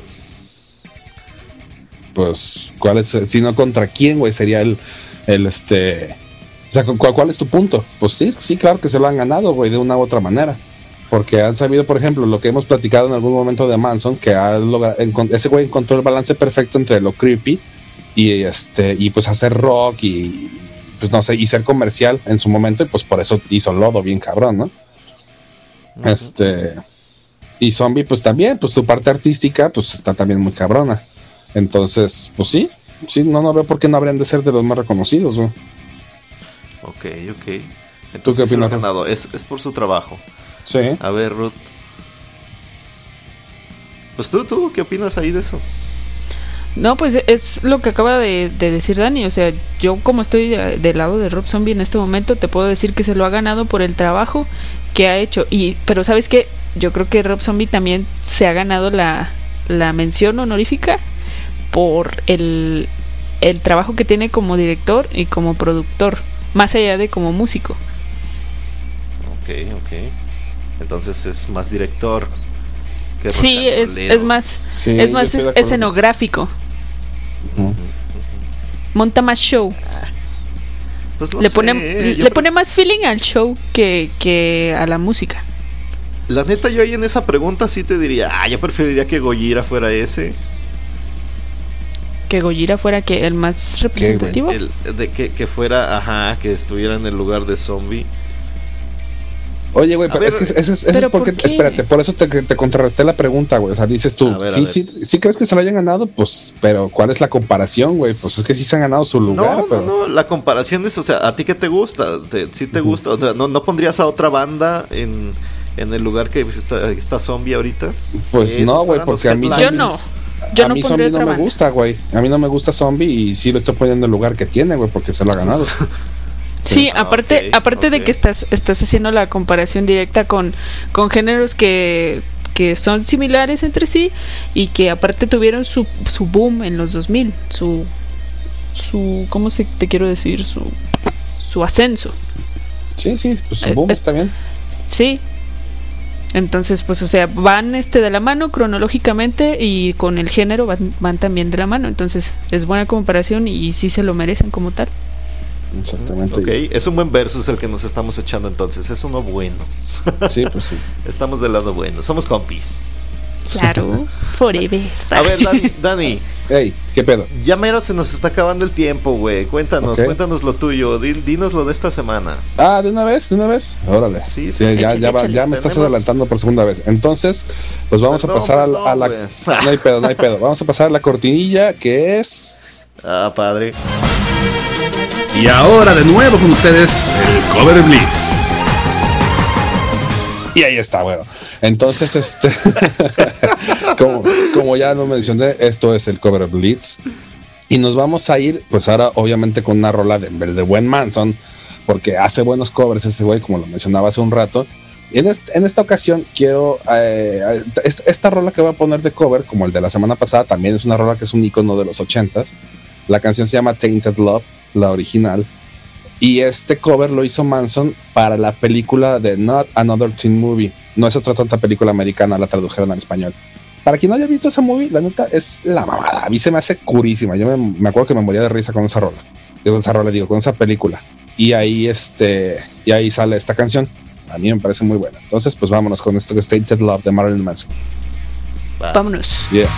pues, ¿cuál es, si no contra quién, güey? Sería el, el, este, o sea, ¿cuál, cuál es tu punto? Pues sí, sí, claro que se lo han ganado, güey, de una u otra manera. Porque han sabido, por ejemplo, lo que hemos platicado en algún momento de Manson, que ha logra- encon- ese güey encontró el balance perfecto entre lo creepy y este, y pues hacer rock y, pues no sé, y ser comercial en su momento, y pues por eso hizo Lodo bien cabrón, ¿no? Este, y Zombie, pues también, pues su parte artística, pues está también muy cabrona. Entonces, pues sí, sí, no, no veo por qué no habrían de ser de los más reconocidos, güey. Ok, ok. Entonces qué opinas, ganado. Es, es por su trabajo. Sí. A ver, Ruth. Pues tú, tú, ¿qué opinas ahí de eso? No, pues es lo que acaba de, de decir Dani. O sea, yo como estoy de- del lado de Rob Zombie en este momento, te puedo decir que se lo ha ganado por el trabajo que ha hecho. Y, pero sabes qué, yo creo que Rob Zombie también se ha ganado la, la mención honorífica por el, el trabajo que tiene como director y como productor, más allá de como músico. Ok, ok. Entonces es más director. que Sí, es, más, Sí, es más escenográfico. Monta más show. Pues no le sé, pone, le más feeling al show que, que a la música. La neta, yo ahí en esa pregunta sí te diría, ah, yo preferiría que Gojira fuera ese. Que Gojira fuera que el más representativo. El, de que, que fuera, ajá, que estuviera en el lugar de zombie. Oye, güey, pero ver, es que ese es, ese ¿pero es porque, por espérate, por eso te, te contrarresté la pregunta, güey. O sea, dices tú, ver, sí, sí, sí crees que se lo hayan ganado, pues, pero ¿cuál es la comparación, güey? Pues es que sí se han ganado su lugar, no, pero. no, no, la comparación es, o sea, ¿a ti qué te gusta? ¿Te, ¿Sí te gusta? O sea, ¿no, ¿no pondrías a otra banda en, en el lugar que está, está zombie ahorita? Pues no, güey, porque a mí Yo no. Yo a no mí Zombie no me banda. gusta, güey. A mí no me gusta Zombie y sí lo estoy poniendo en el lugar que tiene, güey, porque se lo ha ganado. Sí, Ah, aparte, aparte de que estás, estás haciendo la comparación directa con, con géneros que, que son similares entre sí y que aparte tuvieron su, su boom en los 2000, su, su, ¿cómo se te quiero decir? Su, su ascenso. Sí, sí, pues Eh, boom, eh. está bien. Sí. Entonces, pues, o sea, van este de la mano cronológicamente y con el género van, van también de la mano. Entonces, es buena comparación y sí se lo merecen como tal. Exactamente. Ok, es un buen versus el que nos estamos echando entonces. Es uno bueno. Sí, pues sí. Estamos del lado bueno. Somos compis. Claro, forever. A ver, Dani, Dani Ey, ¿qué pedo? ya mero se nos está acabando el tiempo, güey. Cuéntanos, cuéntanos lo tuyo. Di- dinos lo de esta semana. Ah, de una vez, de una vez. Órale. Sí, sí, Sí, sí. ya, Échale, ya, va- échale. ya me estás adelantando por segunda vez. Entonces, pues vamos Perdón, a pasar a la, a. No hay pedo, no hay pedo. Vamos a pasar a la cortinilla que es. Ah, padre. Y ahora de nuevo con ustedes, el Cover Blitz. Y ahí está, bueno. Entonces, este. como, ya lo mencioné, esto es el cover Blitz. Y nos vamos a ir, pues ahora, obviamente, con una rola de, de buen Manson, porque hace buenos covers ese güey, como lo mencionaba hace un rato. Y en esta ocasión quiero. eh, esta, esta rola que voy a poner de cover, como el de la semana pasada, también es una rola que es un icono de los ochentas. La canción se llama Tainted Love, la original. Y este cover lo hizo Manson para la película de Not Another Teen Movie. No es otra tonta película americana, la tradujeron al español. Para quien no haya visto esa movie, la neta es la mamada. A mí se me hace curísima. Yo me, me acuerdo que me moría de risa con esa rola. Digo, esa rola, digo, con esa película. Y ahí, este, y ahí sale esta canción. A mí me parece muy buena. Entonces, pues vámonos con esto que es Tainted Love de Marilyn Manson. Vámonos. Yeah.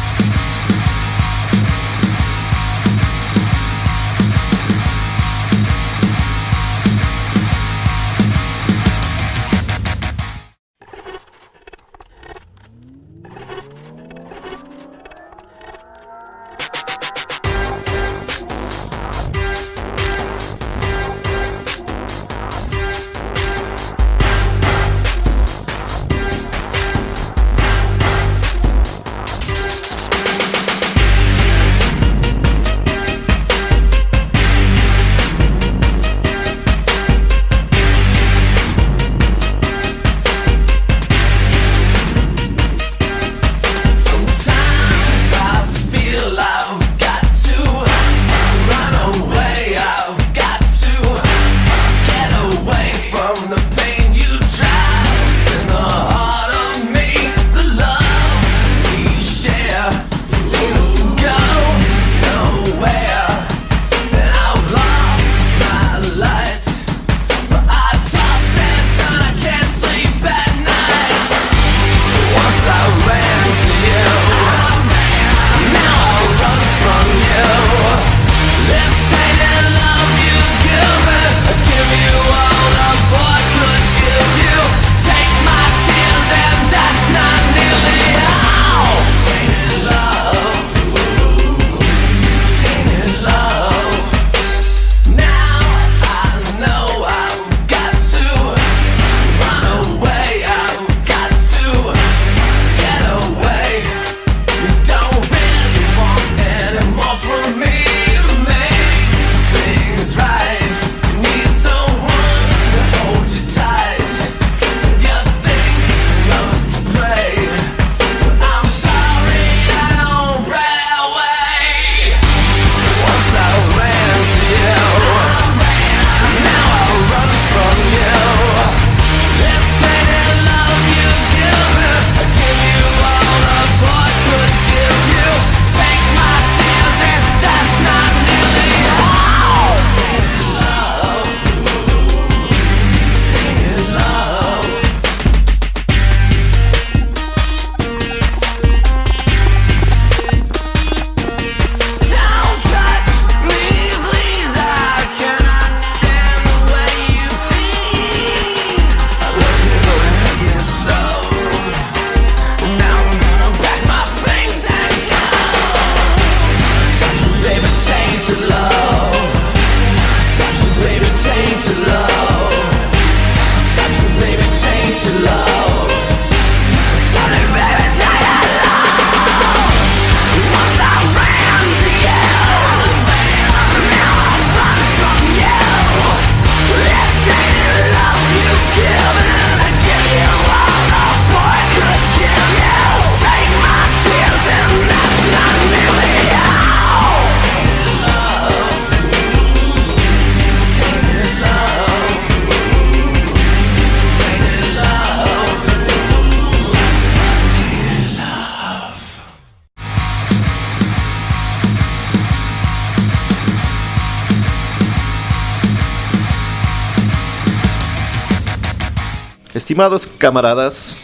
Estimados camaradas,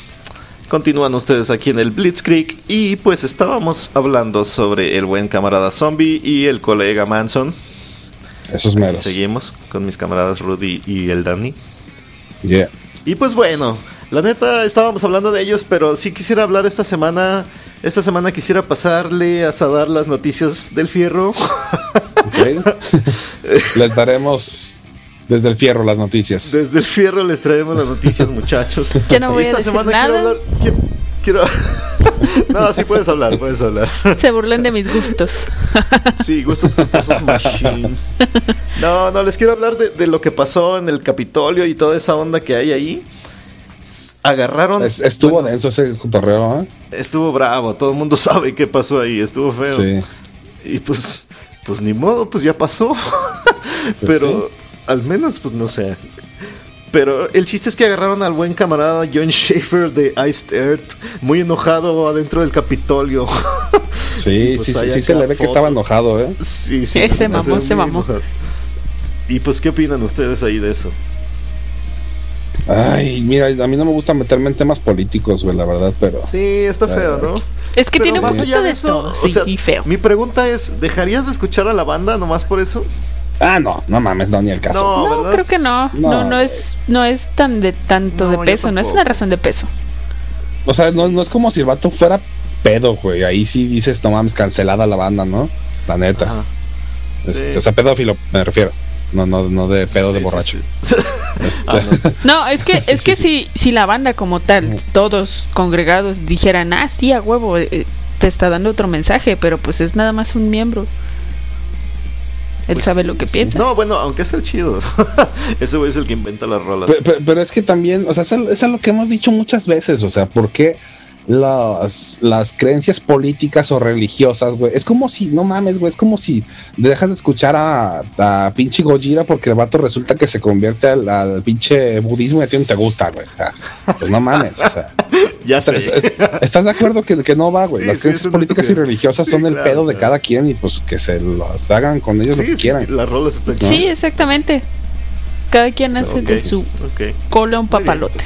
continúan ustedes aquí en el Blitzkrieg y pues estábamos hablando sobre el buen camarada zombie y el colega Manson. Esos Y meros. seguimos con mis camaradas Rudy y el Danny. Yeah. Y pues bueno, la neta estábamos hablando de ellos, pero sí quisiera hablar esta semana. Esta semana quisiera pasarle a dar las noticias del fierro. Les daremos desde el fierro las noticias. Desde el fierro les traemos las noticias, muchachos. Ya no voy a esta decir semana nada. quiero hablar. Quiero, quiero- no, sí puedes hablar, puedes hablar. Se burlan de mis gustos. Sí, gustos culposos machine. No, no, les quiero hablar de, de lo que pasó en el Capitolio y toda esa onda que hay ahí. Agarraron. Es- estuvo bueno, denso ese cotorreo, ¿eh? Estuvo bravo, todo el mundo sabe qué pasó ahí, estuvo feo. Sí. Y pues, pues ni modo, pues ya pasó. Pues Pero al menos, pues no sé. Pero el chiste es que agarraron al buen camarada John Schaefer de Iced Earth, muy enojado adentro del Capitolio. Sí, pues sí, sí, hay sí se le ve que estaba enojado, ¿eh? sí, sí. Se la neta, mamó, se mamó. enojado. Y pues, ¿qué opinan ustedes ahí de eso? Ay, mira, a mí no me gusta meterme en temas políticos, güey, la verdad, pero... Sí, está feo, ¿no? Es que Pero tiene más allá de eso, todo. o Sí, sea, feo. mi pregunta es, ¿dejarías de escuchar a la banda nomás por eso? Ah, no, no mames, no, ni el caso. No, creo que no. No, No, no, es, no es tan de tanto No, de peso, no es una razón de peso. O sea, no, no es como si el vato fuera pedo, güey. Ahí sí dices, no mames, cancelada la banda, ¿no? La neta. Ajá. Este, Sí. O sea, pedófilo, me refiero. No, no, no de pedo Sí, de borracho. sí. Este, Ah, no, es que, Sí, es que sí. Si, si la banda como tal, todos congregados, dijeran, ah, sí, a huevo, eh, te está dando otro mensaje, pero pues es nada más un miembro. Él Pues sabe lo que sí. piensa. No, bueno, aunque es el chido. Ese güey es el que inventa las rolas. Pe- pe- Pero, es que también, o sea, es, es lo que hemos dicho muchas veces, o sea, ¿por qué las, las creencias políticas o religiosas, güey? Es como si, no mames, güey, es como si dejas de escuchar a, a pinche Gojira porque el vato resulta que se convierte al, al pinche budismo y a ti no te gusta, güey. O sea, pues no mames, o sea. ya sé. Es- es- ¿Estás de acuerdo que, que no va, güey? Sí, Las sí, creencias una políticas y religiosas Sí, son el claro, pedo de claro. cada quien y pues que se las hagan con ellos lo Sí, que sí, quieran. las rolas están Sí, chidas. exactamente. Cada quien hace de su ok. cola un papalote.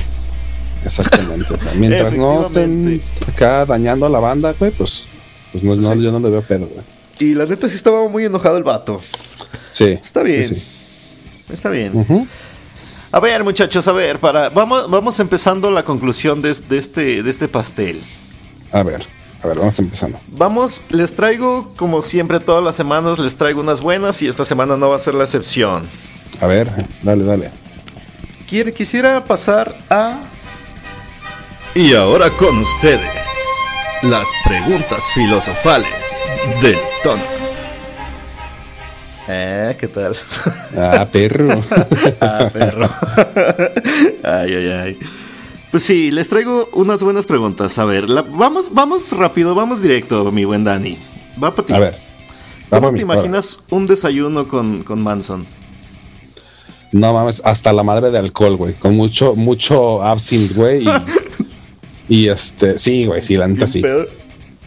Exactamente. O sea, mientras no estén acá dañando a la banda, güey, pues, pues no, no, yo no le veo pedo, güey. Y la neta sí estaba muy enojado el vato. Sí. Está bien. sí, sí. Está bien. Ujú. A ver, muchachos, a ver, para vamos, vamos empezando la conclusión de, de este, de este pastel. A ver, a ver, vamos empezando. Vamos, les traigo, como siempre, todas las semanas, les traigo unas buenas y esta semana no va a ser la excepción. A ver, dale, dale. Quiere- quisiera pasar a Y ahora con ustedes, las preguntas filosofales del tono. Eh, ¿qué tal? Ah, perro. ah, perro. ay, ay, ay. Pues sí, les traigo unas buenas preguntas. A ver, la- vamos, vamos rápido, vamos directo, mi buen Dani. Va para ti. A ver. ¿Cómo te imaginas un desayuno con, con Manson? No mames, hasta la madre de alcohol, güey. Con mucho, mucho absinthe, güey. Y, y este, sí, güey, sí, la neta ¿Bien sí. pedo?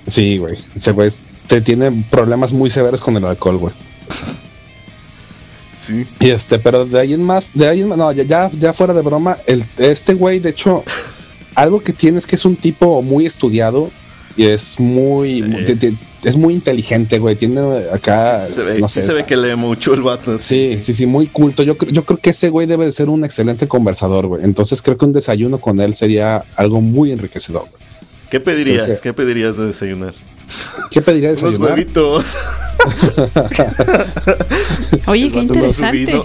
Sí, güey. Ese güey es- te tiene problemas muy severos con el alcohol, güey. Sí. Y este, pero de ahí en más, de ahí en más, no, ya, ya, fuera de broma, el, este güey, de hecho, algo que tiene es que es un tipo muy estudiado y es muy, es muy inteligente, güey. Tiene acá, Sí se ve, no sí sé. se ve que lee mucho el vato. Sí, sí, sí, muy culto. Yo, creo- yo creo que ese güey debe de ser un excelente conversador, güey. Entonces creo que un desayuno con él sería algo muy enriquecedor. güey. ¿Qué pedirías? Que- ¿Qué pedirías de desayunar? ¿Qué pediría de Unos desayunar? huevitos. Oye, qué interesante.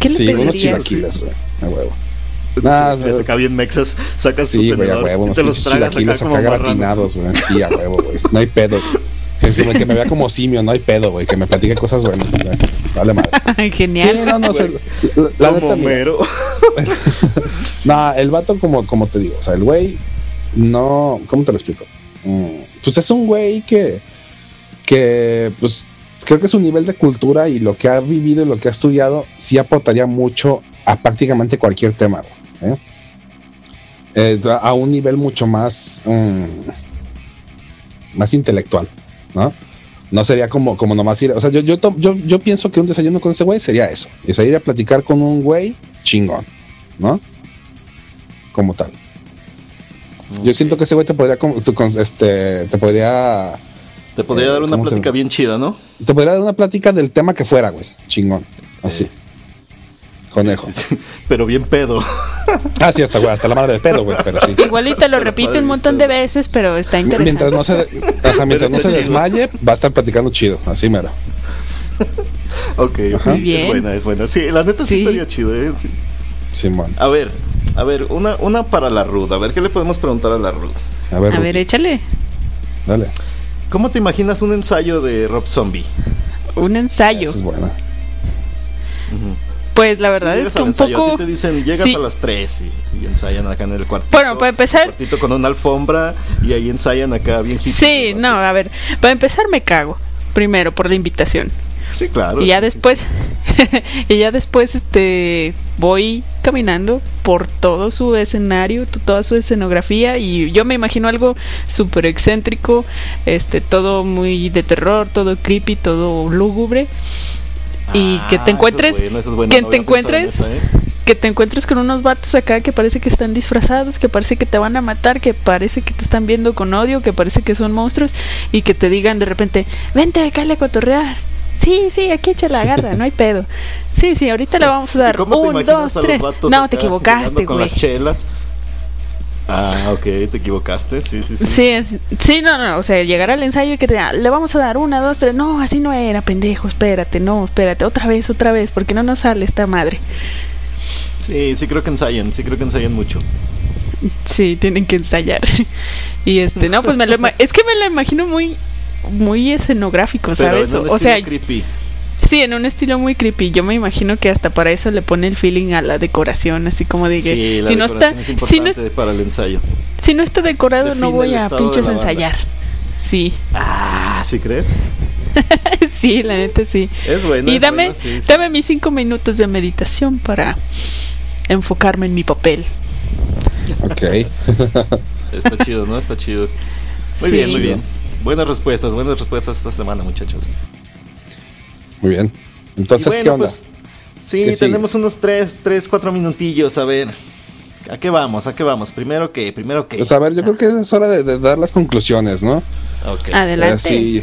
¿Qué le Sí, unos chilaquiles, güey. A huevo. Nah, se bien mexas, sacas Sí, tu güey, a huevo, te los pinches tragas chilaquiles acá gratinados, güey. Sí, a huevo, güey. No hay pedo. Que, me vea como simio, no hay pedo, güey. Que me platique cosas buenas. güey. Dale madre. Sí, Genial. no, no, o sea, la, Como. No, el vato, como, como te digo, o sea, el güey no. ¿Cómo te lo explico? Mm, pues es un güey que. que, pues, creo que su nivel de cultura y lo que ha vivido y lo que ha estudiado sí aportaría mucho a prácticamente cualquier tema, ¿eh? Eh, a un nivel mucho más. mm, más intelectual, ¿no? No sería como, como nomás ir. O sea, yo, yo, yo, yo pienso que un desayuno con ese güey sería eso. Ir a platicar con un güey chingón, ¿no? como tal. Yo siento que ese güey te podría, este, te podría, Te podría Eh, dar una ¿cómo te- plática bien chida, ¿no? te podría dar una plática del tema que fuera, güey. Chingón. Así. Conejo. Sí, sí. Pero bien pedo. Ah, sí, hasta, güey, hasta la madre de pedo, güey, pero sí. Igual y te lo repito un montón de veces, pero está interesante. Mientras no se, ajá, mientras no se desmaye, va a estar platicando chido, así mero. ok. Muy bien. Es buena, es buena. Sí, la neta sí, Sí. estaría chido, ¿eh? Sí. Simón. A ver, a ver, una, una para la Ruth. A ver, ¿qué le podemos preguntar a la Ruth? A ver, A ver, échale. dale. ¿Cómo te imaginas un ensayo de Rob Zombie? Un ensayo. Es buena. Pues la verdad es que al un ensayo, a poco. ti te dicen, llegas Sí. a las 3 y, y ensayan acá en el cuartito. Bueno, para empezar- un cuartito con una alfombra y ahí ensayan acá bien. Sí, no, a ver. Para empezar me cago. Primero, por la invitación. Sí, claro. Y ya sí, sí, después, y ya después, este, voy caminando por todo su escenario, toda su escenografía y yo me imagino algo súper excéntrico, este, todo muy de terror, todo creepy, todo lúgubre. Y Ah, que te es encuentres, es que no te en encuentres, ¿eh? que te encuentres con unos vatos acá que parece que están disfrazados, que parece que te van a matar, que parece que te están viendo con odio, que parece que son monstruos y que te digan de repente, vente acá a cotorrear. Sí, sí, aquí echa la garra, no hay pedo. Sí, sí, ahorita le vamos a ¿Y dar cómo te un, imaginas dos, a los tres. vatos No, te equivocaste, con güey. las chelas. Ah, ok, te equivocaste, sí, sí, sí. Sí, es- sí, no, no, o sea, llegar al ensayo y que te diga, le vamos a dar una, dos, tres. No, así no era, pendejo, espérate, no, espérate, otra vez, otra vez, porque no nos sale esta madre. Sí, sí creo que ensayan, sí creo que ensayan mucho. Sí, tienen que ensayar. Y este, no, pues me lo es que me lo imagino muy muy escenográfico, Pero ¿sabes? en un o sea, creepy. sí, en un estilo muy creepy. Yo me imagino que hasta para eso le pone el feeling a la decoración, así como de que Sí, la si no está es si no, importante para el ensayo. si no está decorado no voy a pinches ensayar. Sí. Ah, ¿sí crees? sí, la neta sí. Es buena. y es dame buena, sí, sí. dame mis cinco minutos de meditación para enfocarme en mi papel. Ok. Está chido, ¿no? Está chido. Muy Sí. bien, muy bien. Buenas respuestas, buenas respuestas esta semana, muchachos. Muy bien. Entonces, bueno, ¿qué onda? pues, sí, tenemos unos 3, 3, 4 minutillos. A ver, ¿a qué vamos? ¿A qué vamos? Primero que, primero que. Pues a ver, yo creo que es hora de, de dar las conclusiones, ¿no? Ok. Adelante. Eh, sí.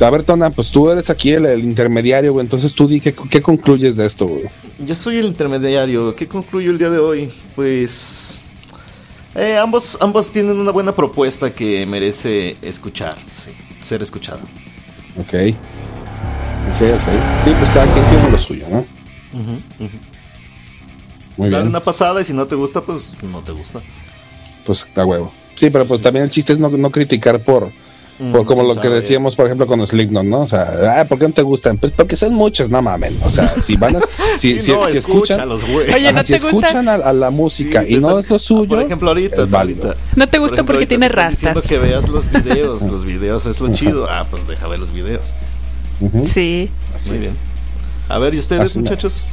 A ver, Tona, pues tú eres aquí el, el intermediario, güey. Entonces tú di qué, qué concluyes de esto, güey. Yo soy el intermediario. ¿Qué concluyo el día de hoy? Pues. Eh, ambos, ambos tienen una buena propuesta que merece escuchar, sí, ser escuchada. Ok. Ok, ok. Sí, pues cada quien tiene lo suyo, ¿no? Muy Dale bien. una pasada y si no te gusta, pues no te gusta. Pues a huevo. Sí, pero pues también el chiste es no, no criticar por, Mm, por como sin lo que saber. decíamos, por ejemplo, con Slipknot, ¿no? O sea, ah, ¿por qué no te gustan? Pues porque son muchos, no mamen. O sea, si van a, si, Sí, si, no, si escuchan. Oye, ajá, ¿no si te gusta? escuchan a, a la música Sí, y no es lo suyo, Por ejemplo, ahorita. es válido. ahorita. No te Por gusta ejemplo, porque tiene rastas. diciendo que veas los videos. los videos es lo chido. Ah, pues deja ver los videos. Ujú, Sí. así Muy es. bien. A ver, ¿y ustedes, Así muchachos?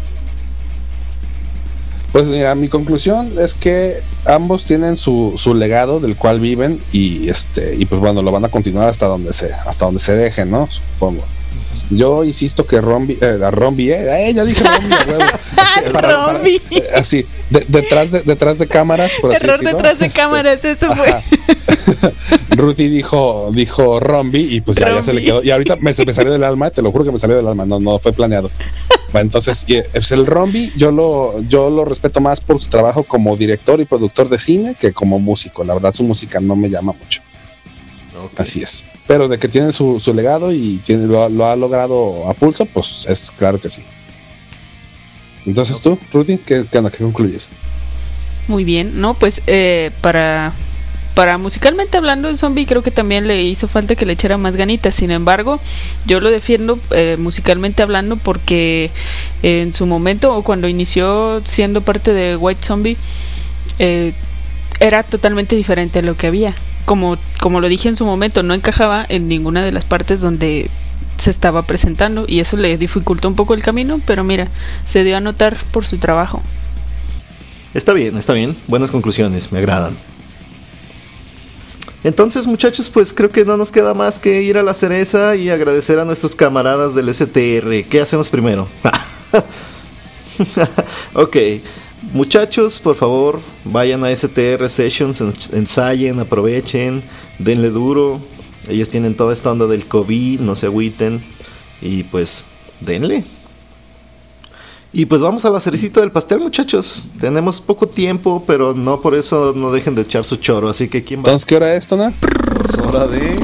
Pues mira, mi conclusión es que ambos tienen su, su legado del cual viven y este y pues bueno, lo van a continuar hasta donde se hasta donde se dejen, ¿no? Supongo. Yo insisto que Rombi, eh, a Rombi, eh, eh, ya dije Rombi, a huevo. Es que Rombi. eh, así, de- detrás de detrás de cámaras, por así Error decirlo. detrás de este, cámaras, eso fue. Ruthie dijo, dijo Rombi y pues ya, ya se le quedó. Y ahorita me, me salió del alma, te lo juro que me salió del alma, no, no fue planeado. Bueno, entonces, y, pues, el Rombi yo lo, yo lo respeto más por su trabajo como director y productor de cine que como músico. La verdad, su música no me llama mucho. Así es. Pero de que tiene su, su legado y tiene, lo, ha- lo ha logrado a pulso, pues es claro que sí. Entonces tú, Ruthie, ¿qué, qué, onda? ¿Qué concluyes? Muy bien, no, pues eh, para para musicalmente hablando el zombie creo que también le hizo falta que le echara más ganitas. Sin embargo, yo lo defiendo eh, musicalmente hablando porque en su momento o cuando inició siendo parte de White Zombie eh, era totalmente diferente a lo que había. Como como lo dije en su momento, no encajaba en ninguna de las partes donde se estaba presentando y eso le dificultó un poco el camino, pero mira, se dio a notar por su trabajo. Está bien, está bien. Buenas conclusiones, me agradan. Entonces, muchachos, pues creo que no nos queda más que ir a la cereza y agradecer a nuestros camaradas del STR. ¿Qué hacemos primero? ok. Muchachos, por favor, vayan a STR Sessions, ens- ensayen, aprovechen, denle duro. Ellos tienen toda esta onda del COVID, no se agüiten. Y pues, denle. Y pues vamos a la cerecita del pastel, muchachos. Tenemos poco tiempo, pero no por eso no dejen de echar su choro. Así que, ¿quién va? Entonces, ¿qué hora es, Tona? Es hora de.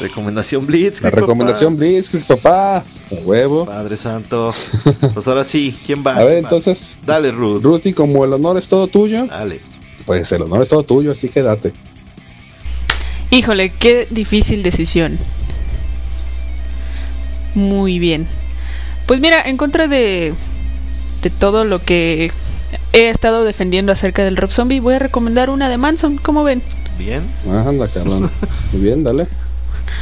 Recomendación Blitz. La recomendación Blitzkrieg, papá. A huevo. Padre Santo. Pues ahora sí, ¿quién va? A ver, entonces, Dale, Ruth. Ruthie, como el honor es todo tuyo, Dale. pues el honor es todo tuyo, así que date. Híjole, qué difícil decisión. Muy bien. Pues mira, en contra de, de todo lo que he estado defendiendo acerca del Rob Zombie, voy a recomendar una de Manson. ¿Cómo ven? Bien. Ah, Anda, cabrón. Muy bien, dale.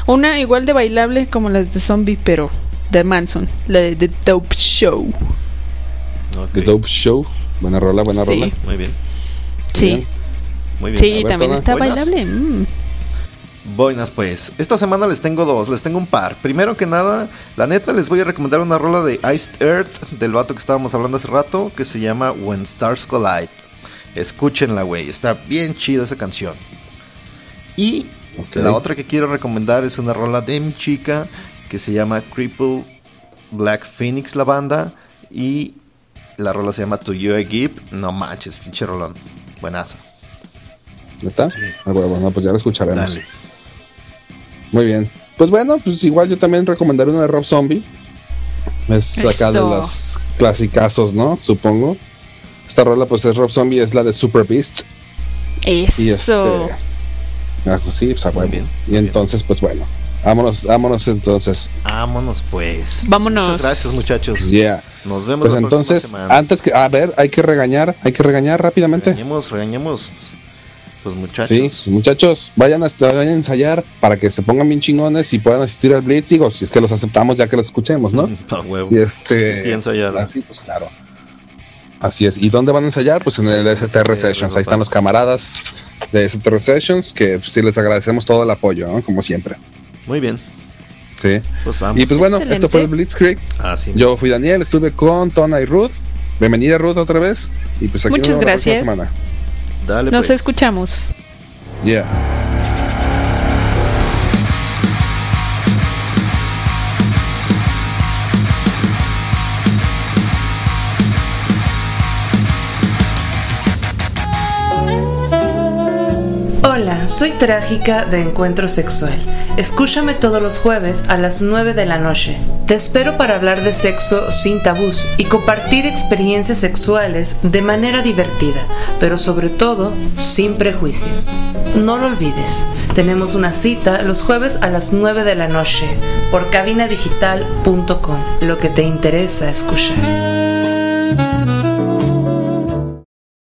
Una igual de bailable como las de Zombie, pero de Manson. La de The Dope Show. The Dope Show. Buena rola, buena Sí. rola. Muy bien. Sí, Bien. Muy bien. sí, A ver, también está buenas. bailable. mm. Buenas pues, esta semana les tengo dos, les tengo un par. Primero que nada, la neta les voy a recomendar una rola de Iced Earth, del vato que estábamos hablando hace rato, que se llama When Stars Collide. Escúchenla, güey, está bien chida esa canción. Y la otra que quiero recomendar es una rola de mi chica, que se llama Cripple Black Phoenix, la banda, y la rola se llama To You I Give. No manches, pinche rolón. Buenazo. ¿Neta? Ah, bueno, bueno, pues ya la escucharemos. Dale. Muy bien. Pues bueno, pues igual yo también recomendaré una de Rob Zombie. Es acá de las clasicazos, ¿no? Supongo. Esta rola, pues es Rob Zombie, es la de Super Beast. Eso. Y este. Ah, pues sí, pues a huevo. bien, Y bien. entonces, pues bueno. Vámonos, vámonos entonces. Vámonos pues. Vámonos. Muchas gracias muchachos. Yeah. Nos vemos Pues la entonces, próxima semana. antes que. A ver, hay que regañar, hay que regañar rápidamente. Regañemos, regañemos. Pues muchachos. Sí, muchachos, vayan a, vayan a ensayar para que se pongan bien chingones y puedan asistir al Blitz. Digo, si es que los aceptamos ya que los escuchemos, ¿no? A huevo. Y este. Es que ya ensayaron. Ah, sí, pues claro. Así es. ¿Y dónde van a ensayar? Pues en el STR Sessions. Ahí están los camaradas de STR Sessions que pues, sí les agradecemos todo el apoyo, ¿no? como siempre. Muy bien. Sí. Pues vamos. Y pues bueno, Excelente. esto fue el Blitzkrieg. Ah, sí. Yo fui Daniel, estuve con Tona y Ruth. Bienvenida Ruth otra vez. Y pues aquí Muchas nos vemos la próxima gracias. semana. Dale Nos pues. escuchamos. Yeah. Soy Trágica de Encuentro Sexual. Escúchame todos los jueves a las 9 de la noche. Te espero para hablar de sexo sin tabús y compartir experiencias sexuales de manera divertida, pero sobre todo sin prejuicios. No lo olvides, tenemos una cita los jueves a las 9 de la noche por cabinadigital.com, lo que te interesa escuchar.